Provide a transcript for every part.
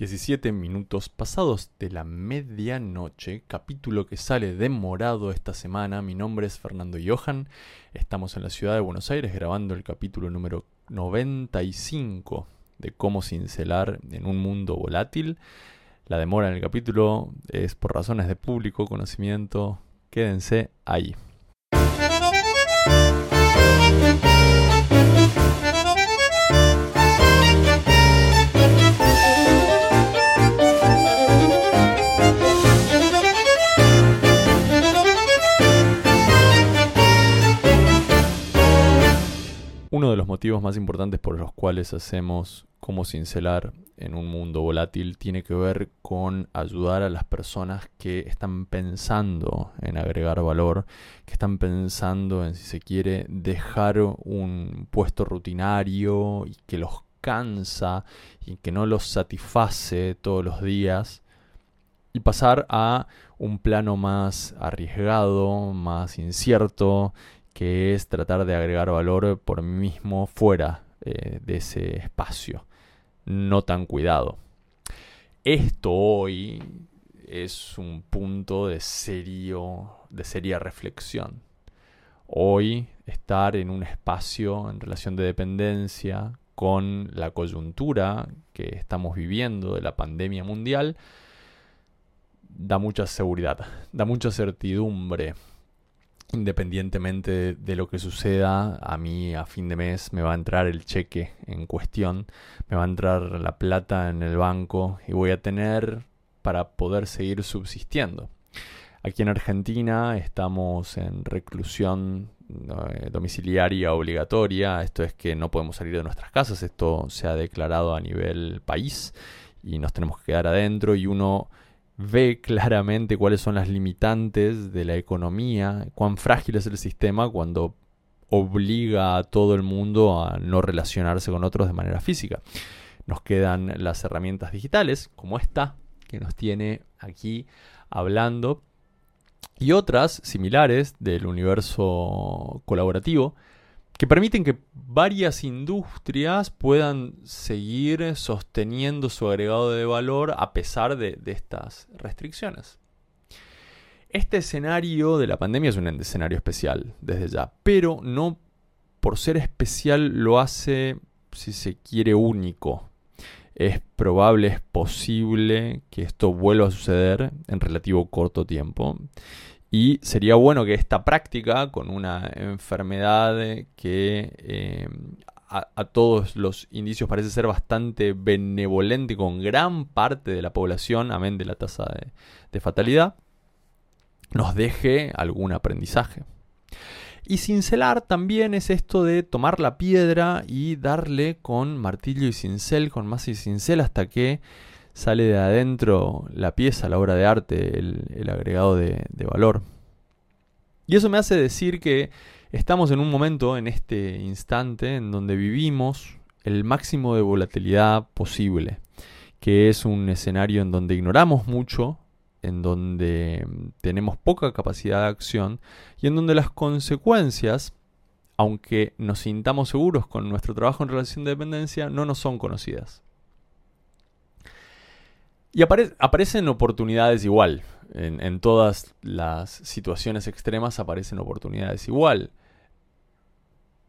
17 minutos pasados de la medianoche, capítulo que sale demorado esta semana. Mi nombre es Fernando Johan, estamos en la ciudad de Buenos Aires grabando el capítulo número 95 de cómo cincelar en un mundo volátil. La demora en el capítulo es por razones de público conocimiento. Quédense ahí. Motivos más importantes por los cuales hacemos como cincelar en un mundo volátil tiene que ver con ayudar a las personas que están pensando en agregar valor, que están pensando en, si se quiere, dejar un puesto rutinario y que los cansa y que no los satisface todos los días y pasar a un plano más arriesgado, más incierto que es tratar de agregar valor por mí mismo fuera eh, de ese espacio, no tan cuidado. Esto hoy es un punto de serio, de seria reflexión. Hoy estar en un espacio en relación de dependencia con la coyuntura que estamos viviendo de la pandemia mundial da mucha seguridad, da mucha certidumbre independientemente de lo que suceda, a mí a fin de mes me va a entrar el cheque en cuestión, me va a entrar la plata en el banco y voy a tener para poder seguir subsistiendo. Aquí en Argentina estamos en reclusión eh, domiciliaria obligatoria, esto es que no podemos salir de nuestras casas, esto se ha declarado a nivel país y nos tenemos que quedar adentro y uno ve claramente cuáles son las limitantes de la economía, cuán frágil es el sistema cuando obliga a todo el mundo a no relacionarse con otros de manera física. Nos quedan las herramientas digitales, como esta, que nos tiene aquí hablando, y otras similares del universo colaborativo, que permiten que varias industrias puedan seguir sosteniendo su agregado de valor a pesar de, estas restricciones. Este escenario de la pandemia es un escenario especial desde ya, pero no por ser especial lo hace, si se quiere, único. Es probable, es posible que esto vuelva a suceder en relativo corto tiempo. Y sería bueno que esta práctica, con una enfermedad que eh, a, todos los indicios parece ser bastante benevolente con gran parte de la población, amén de la tasa de, fatalidad, nos deje algún aprendizaje. Y cincelar también es esto de tomar la piedra y darle con martillo y cincel, con masa y cincel, hasta que sale de adentro la pieza, la obra de arte, el, agregado de, de valor. Y eso me hace decir que estamos en un momento, en este instante, en donde vivimos el máximo de volatilidad posible, que es un escenario en donde ignoramos mucho, en donde tenemos poca capacidad de acción y en donde las consecuencias, aunque nos sintamos seguros con nuestro trabajo en relación de dependencia, no nos son conocidas. Y aparecen oportunidades igual. En, todas las situaciones extremas aparecen oportunidades igual.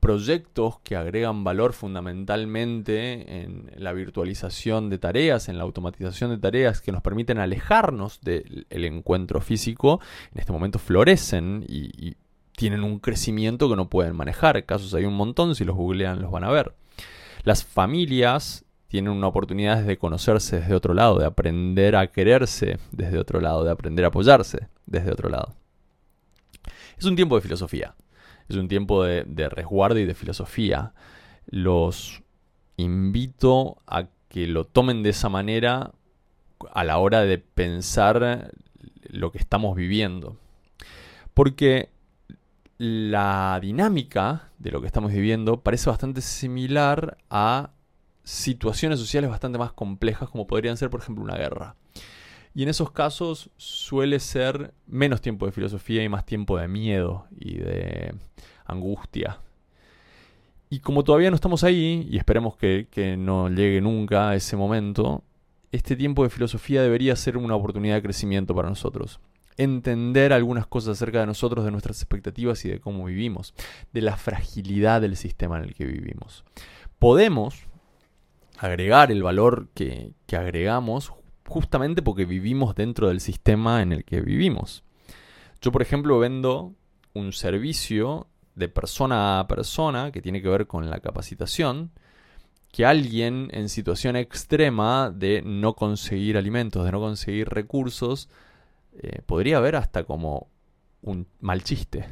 Proyectos que agregan valor fundamentalmente en la virtualización de tareas, en la automatización de tareas que nos permiten alejarnos del encuentro físico, en este momento florecen y, y tienen un crecimiento que no pueden manejar. Casos hay un montón, si los googlean los van a ver. Las familias tienen una oportunidad de conocerse desde otro lado, de aprender a quererse desde otro lado, de aprender a apoyarse desde otro lado. Es un tiempo de filosofía, es un tiempo de, resguardo y de filosofía. Los invito a que lo tomen de esa manera a la hora de pensar lo que estamos viviendo. Porque la dinámica de lo que estamos viviendo parece bastante similar a situaciones sociales bastante más complejas como podrían ser, por ejemplo, una guerra. Y en esos casos suele ser menos tiempo de filosofía y más tiempo de miedo y de angustia. Y como todavía no estamos ahí, y esperemos que, no llegue nunca a ese momento, este tiempo de filosofía debería ser una oportunidad de crecimiento para nosotros. Entender algunas cosas acerca de nosotros, de nuestras expectativas y de cómo vivimos, de la fragilidad del sistema en el que vivimos. Podemos agregar el valor que, agregamos justamente porque vivimos dentro del sistema en el que vivimos. Yo, por ejemplo, vendo un servicio de persona a persona que tiene que ver con la capacitación, que alguien en situación extrema de no conseguir alimentos, de no conseguir recursos, eh, podría ver hasta como un mal chiste.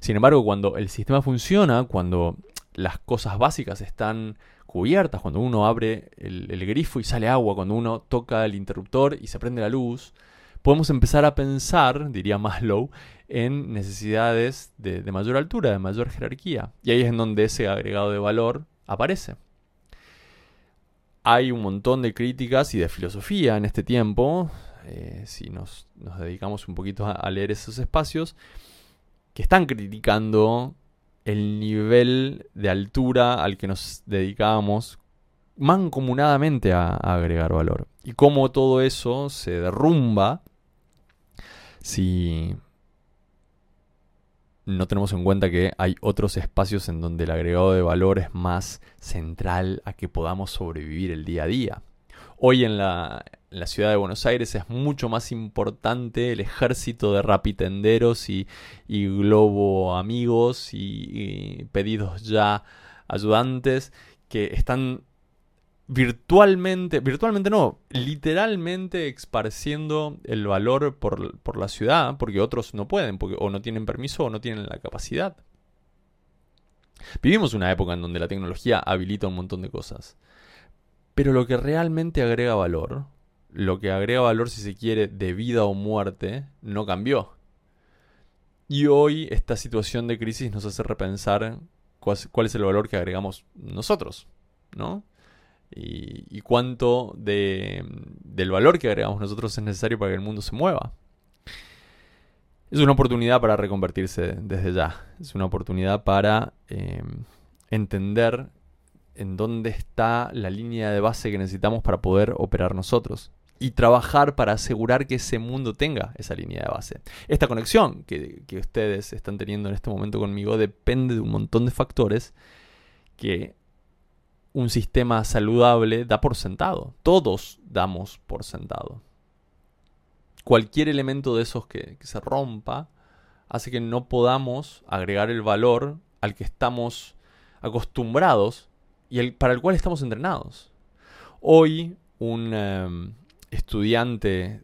Sin embargo, cuando el sistema funciona, cuando las cosas básicas están cubiertas, cuando uno abre el, grifo y sale agua, cuando uno toca el interruptor y se prende la luz, podemos empezar a pensar, diría Maslow, en necesidades de, de mayor altura, de mayor jerarquía. Y ahí es en donde ese agregado de valor aparece hay un montón de críticas y de filosofía en este tiempo, eh, si nos, dedicamos un poquito a, leer esos espacios, que están criticando el nivel de altura al que nos dedicábamos mancomunadamente a, a agregar valor. Y cómo todo eso se derrumba si no tenemos en cuenta que hay otros espacios en donde el agregado de valor es más central a que podamos sobrevivir el día a día. Hoy en la, ciudad de Buenos Aires es mucho más importante el ejército de rapitenderos y, y globo amigos y pedidos ya ayudantes que están virtualmente, virtualmente no, literalmente esparciendo el valor por, la ciudad, porque otros no pueden, porque o no tienen permiso o no tienen la capacidad. Vivimos una época en donde la tecnología habilita un montón de cosas. Pero lo que realmente agrega valor, lo que agrega valor si se quiere de vida o muerte, no cambió. Y hoy esta situación de crisis nos hace repensar cuál es el valor que agregamos nosotros, ¿no? y, cuánto de, del valor que agregamos nosotros es necesario para que el mundo se mueva. Es una oportunidad para reconvertirse desde ya. Es una oportunidad para em, entender en dónde está la línea de base que necesitamos para poder operar nosotros. Y trabajar para asegurar que ese mundo tenga esa línea de base. Esta conexión que, que ustedes están teniendo en este momento conmigo depende de un montón de factores que un sistema saludable da por sentado. Todos damos por sentado. Cualquier elemento de esos que, se rompa hace que no podamos agregar el valor al que estamos acostumbrados y el, para el cual estamos entrenados. Hoy un em, estudiante,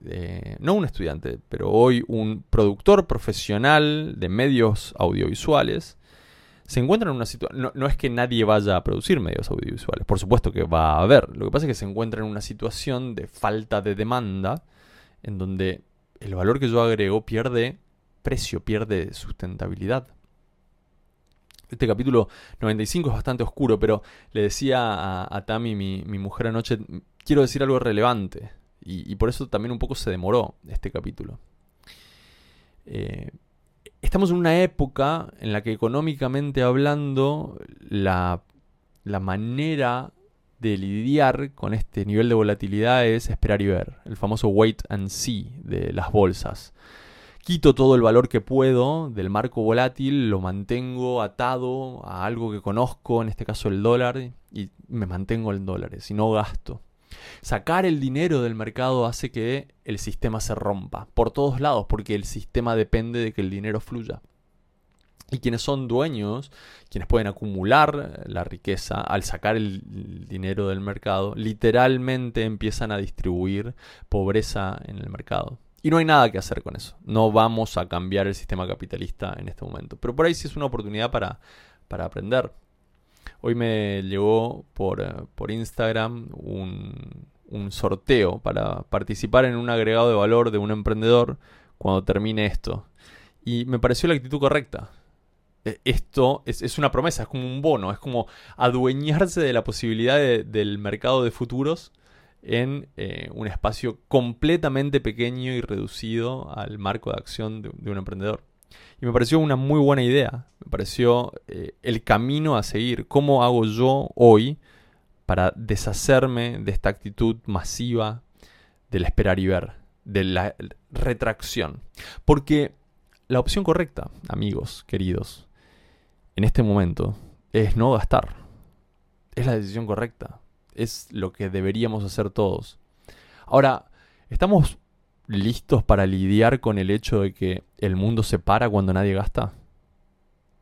no un estudiante, pero hoy un productor profesional de medios audiovisuales se encuentra en una situación... No, es que nadie vaya a producir medios audiovisuales, por supuesto que va a haber. Lo que pasa es que se encuentra en una situación de falta de demanda, en donde el valor que yo agrego pierde precio, pierde sustentabilidad. Este capítulo 95 es bastante oscuro, pero le decía a, Tami, mi, mujer anoche, quiero decir algo relevante. Y, por eso también un poco se demoró este capítulo. Eh, estamos en una época en la que económicamente hablando la, manera de lidiar con este nivel de volatilidad es esperar y ver, el famoso wait and see de las bolsas. Quito todo el valor que puedo del marco volátil, lo mantengo atado a algo que conozco, en este caso el dólar, y me mantengo en dólares y no gasto. Sacar el dinero del mercado hace que el sistema se rompa por todos lados, porque el sistema depende de que el dinero fluya. Y quienes son dueños, quienes pueden acumular la riqueza al sacar el dinero del mercado, literalmente empiezan a distribuir pobreza en el mercado. Y no hay nada que hacer con eso. No vamos a cambiar el sistema capitalista en este momento. Pero por ahí sí es una oportunidad para, para aprender. Hoy me llegó por, eh, por Instagram un, un sorteo para participar en un agregado de valor de un emprendedor cuando termine esto. Y me pareció la actitud correcta. E, esto es, una promesa, es como un bono, es como adueñarse de la posibilidad del mercado de futuros en eh, un espacio completamente pequeño y reducido al marco de acción de un emprendedor. Y me pareció una muy buena idea. Me pareció eh, el camino a seguir. ¿Cómo hago yo hoy para deshacerme de esta actitud masiva del esperar y ver, de la retracción. Porque la opción correcta, amigos, queridos, en este momento es no gastar. Es la decisión correcta. Es lo que deberíamos hacer todos. Ahora, ¿estamos listos para lidiar con el hecho de que el mundo se para cuando nadie gasta?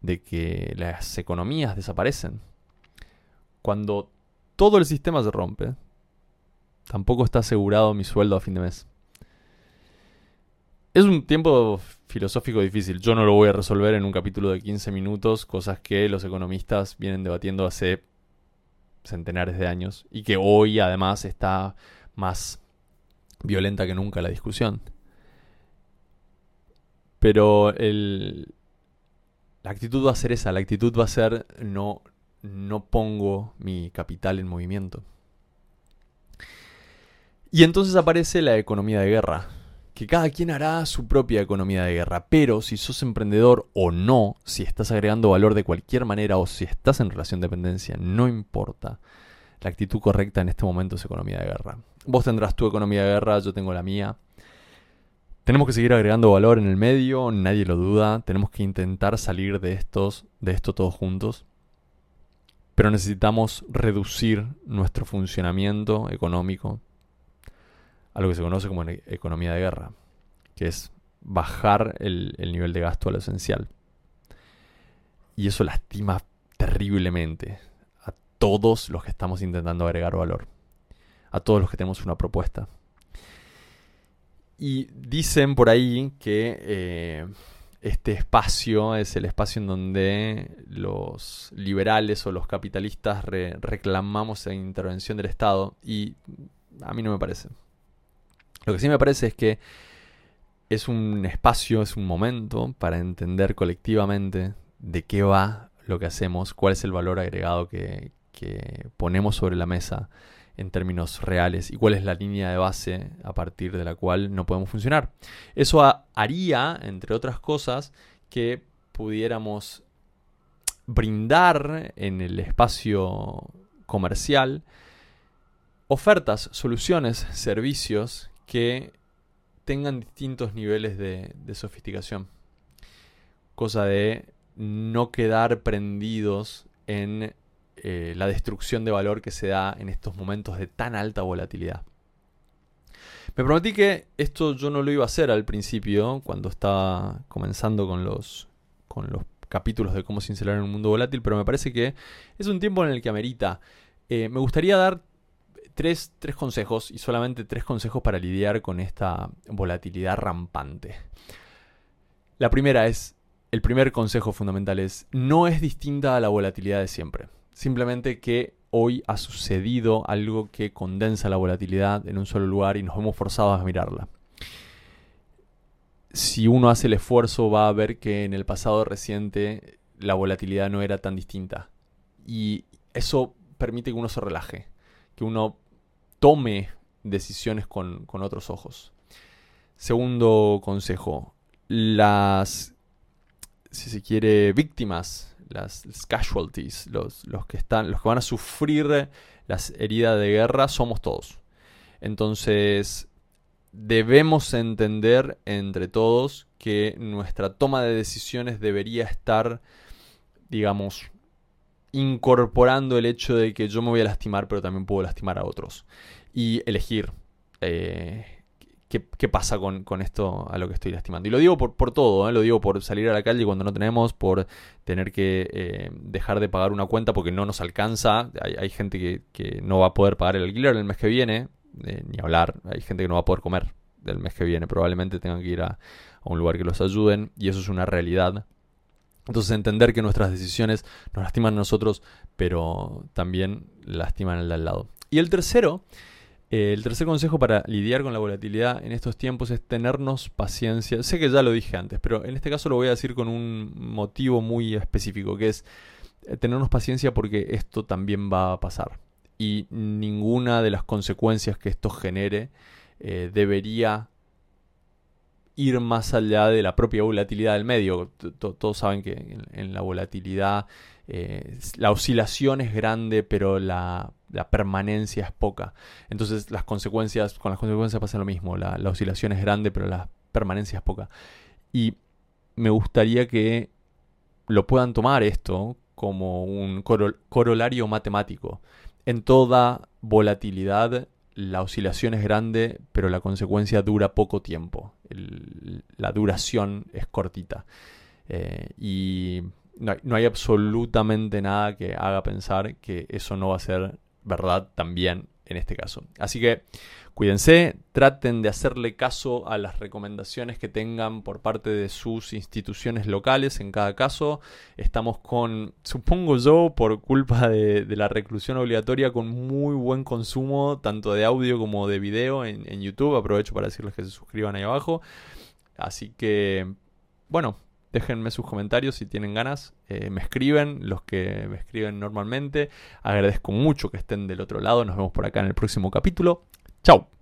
De que las economías desaparecen. Cuando todo el sistema se rompe, tampoco está asegurado mi sueldo a fin de mes. Es un tiempo filosófico difícil. Yo no lo voy a resolver en un capítulo de 15 minutos, cosas que los economistas vienen debatiendo hace centenares de años y que hoy además está más violenta que nunca la discusión. Pero la actitud va a ser esa, la actitud va a ser no, no pongo mi capital en movimiento. Y entonces aparece la economía de guerra, que cada quien hará su propia economía de guerra, pero si sos emprendedor o no, si estás agregando valor de cualquier manera o si estás en relación de dependencia, no importa. La actitud correcta en este momento es economía de guerra. Vos tendrás tu economía de guerra, yo tengo la mía. Tenemos que seguir agregando valor en el medio, nadie lo duda. Tenemos que intentar salir de estos, de esto todos juntos. Pero necesitamos reducir nuestro funcionamiento económico a lo que se conoce como economía de guerra, que es bajar el, nivel de gasto a lo esencial. Y eso lastima terriblemente a todos los que estamos intentando agregar valor, a todos los que tenemos una propuesta. Y dicen por ahí que eh, este espacio es el espacio en donde los liberales o los capitalistas reclamamos la intervención del Estado y a mí no me parece. Lo que sí me parece es que es un espacio, es un momento para entender colectivamente de qué va lo que hacemos, cuál es el valor agregado que, ponemos sobre la mesa en términos reales y cuál es la línea de base a partir de la cual no podemos funcionar. Eso haría, entre otras cosas, que pudiéramos brindar en el espacio comercial ofertas, soluciones, servicios que tengan distintos niveles de, sofisticación. Cosa de no quedar prendidos en eh, la destrucción de valor que se da en estos momentos de tan alta volatilidad. Me prometí que esto yo no lo iba a hacer al principio, cuando estaba comenzando con los, con los capítulos de cómo sincerar en un mundo volátil, pero me parece que es un tiempo en el que amerita. Eh, me gustaría dar tres, consejos y solamente tres consejos para lidiar con esta volatilidad rampante. La primera es, el primer consejo fundamental es, no es distinta a la volatilidad de siempre. Simplemente que hoy ha sucedido algo que condensa la volatilidad en un solo lugar y nos hemos forzado a mirarla. Si uno hace el esfuerzo va a ver que en el pasado reciente la volatilidad no era tan distinta. Y eso permite que uno se relaje, que uno tome decisiones con, otros ojos. Segundo consejo, las, si se quiere, víctimas, las, casualties, los, los, que están, los que van a sufrir las heridas de guerra, somos todos. Entonces, debemos entender entre todos que nuestra toma de decisiones debería estar, digamos, incorporando el hecho de que yo me voy a lastimar, pero también puedo lastimar a otros. Y elegir eh, qué, pasa con, esto a lo que estoy lastimando. Y lo digo por, por todo, ¿eh? lo digo por salir a la calle cuando no tenemos, por tener que eh, dejar de pagar una cuenta porque no nos alcanza. Hay, gente que, que, no va a poder pagar el alquiler el mes que viene, ni hablar. Hay gente que no va a poder comer del mes que viene. Probablemente tengan que ir a, a un lugar que los ayuden. Y eso es una realidad entonces entender que nuestras decisiones nos lastiman a nosotros, pero también lastiman al de al lado. Y el tercero, eh, el tercer consejo para lidiar con la volatilidad en estos tiempos es tenernos paciencia. Sé que ya lo dije antes, pero en este caso lo voy a decir con un motivo muy específico, que es eh, tenernos paciencia porque esto también va a pasar. Y ninguna de las consecuencias que esto genere eh, debería ir más allá de la propia volatilidad del medio. Todos saben que en, la volatilidad la oscilación es grande, pero la la permanencia es poca. Entonces las consecuencias, con las consecuencias pasa lo mismo, la, oscilación es grande pero la permanencia es poca. Y me gustaría que lo puedan tomar esto como un corolario matemático. En toda volatilidad la oscilación es grande, pero la consecuencia dura poco tiempo. la duración es cortita. Eh, y no hay, absolutamente nada que haga pensar que eso no va a ser verdad también en este caso. Así que cuídense, traten de hacerle caso a las recomendaciones que tengan por parte de sus instituciones locales en cada caso. Estamos con, supongo yo, por culpa de, la reclusión obligatoria, con muy buen consumo tanto de audio como de video en, en YouTube. Aprovecho para decirles que se suscriban ahí abajo. Así que, bueno, Déjenme sus comentarios si tienen ganas. Eh, me escriben, los que me escriben normalmente. Agradezco mucho que estén del otro lado. Nos vemos por acá en el próximo capítulo. Chao.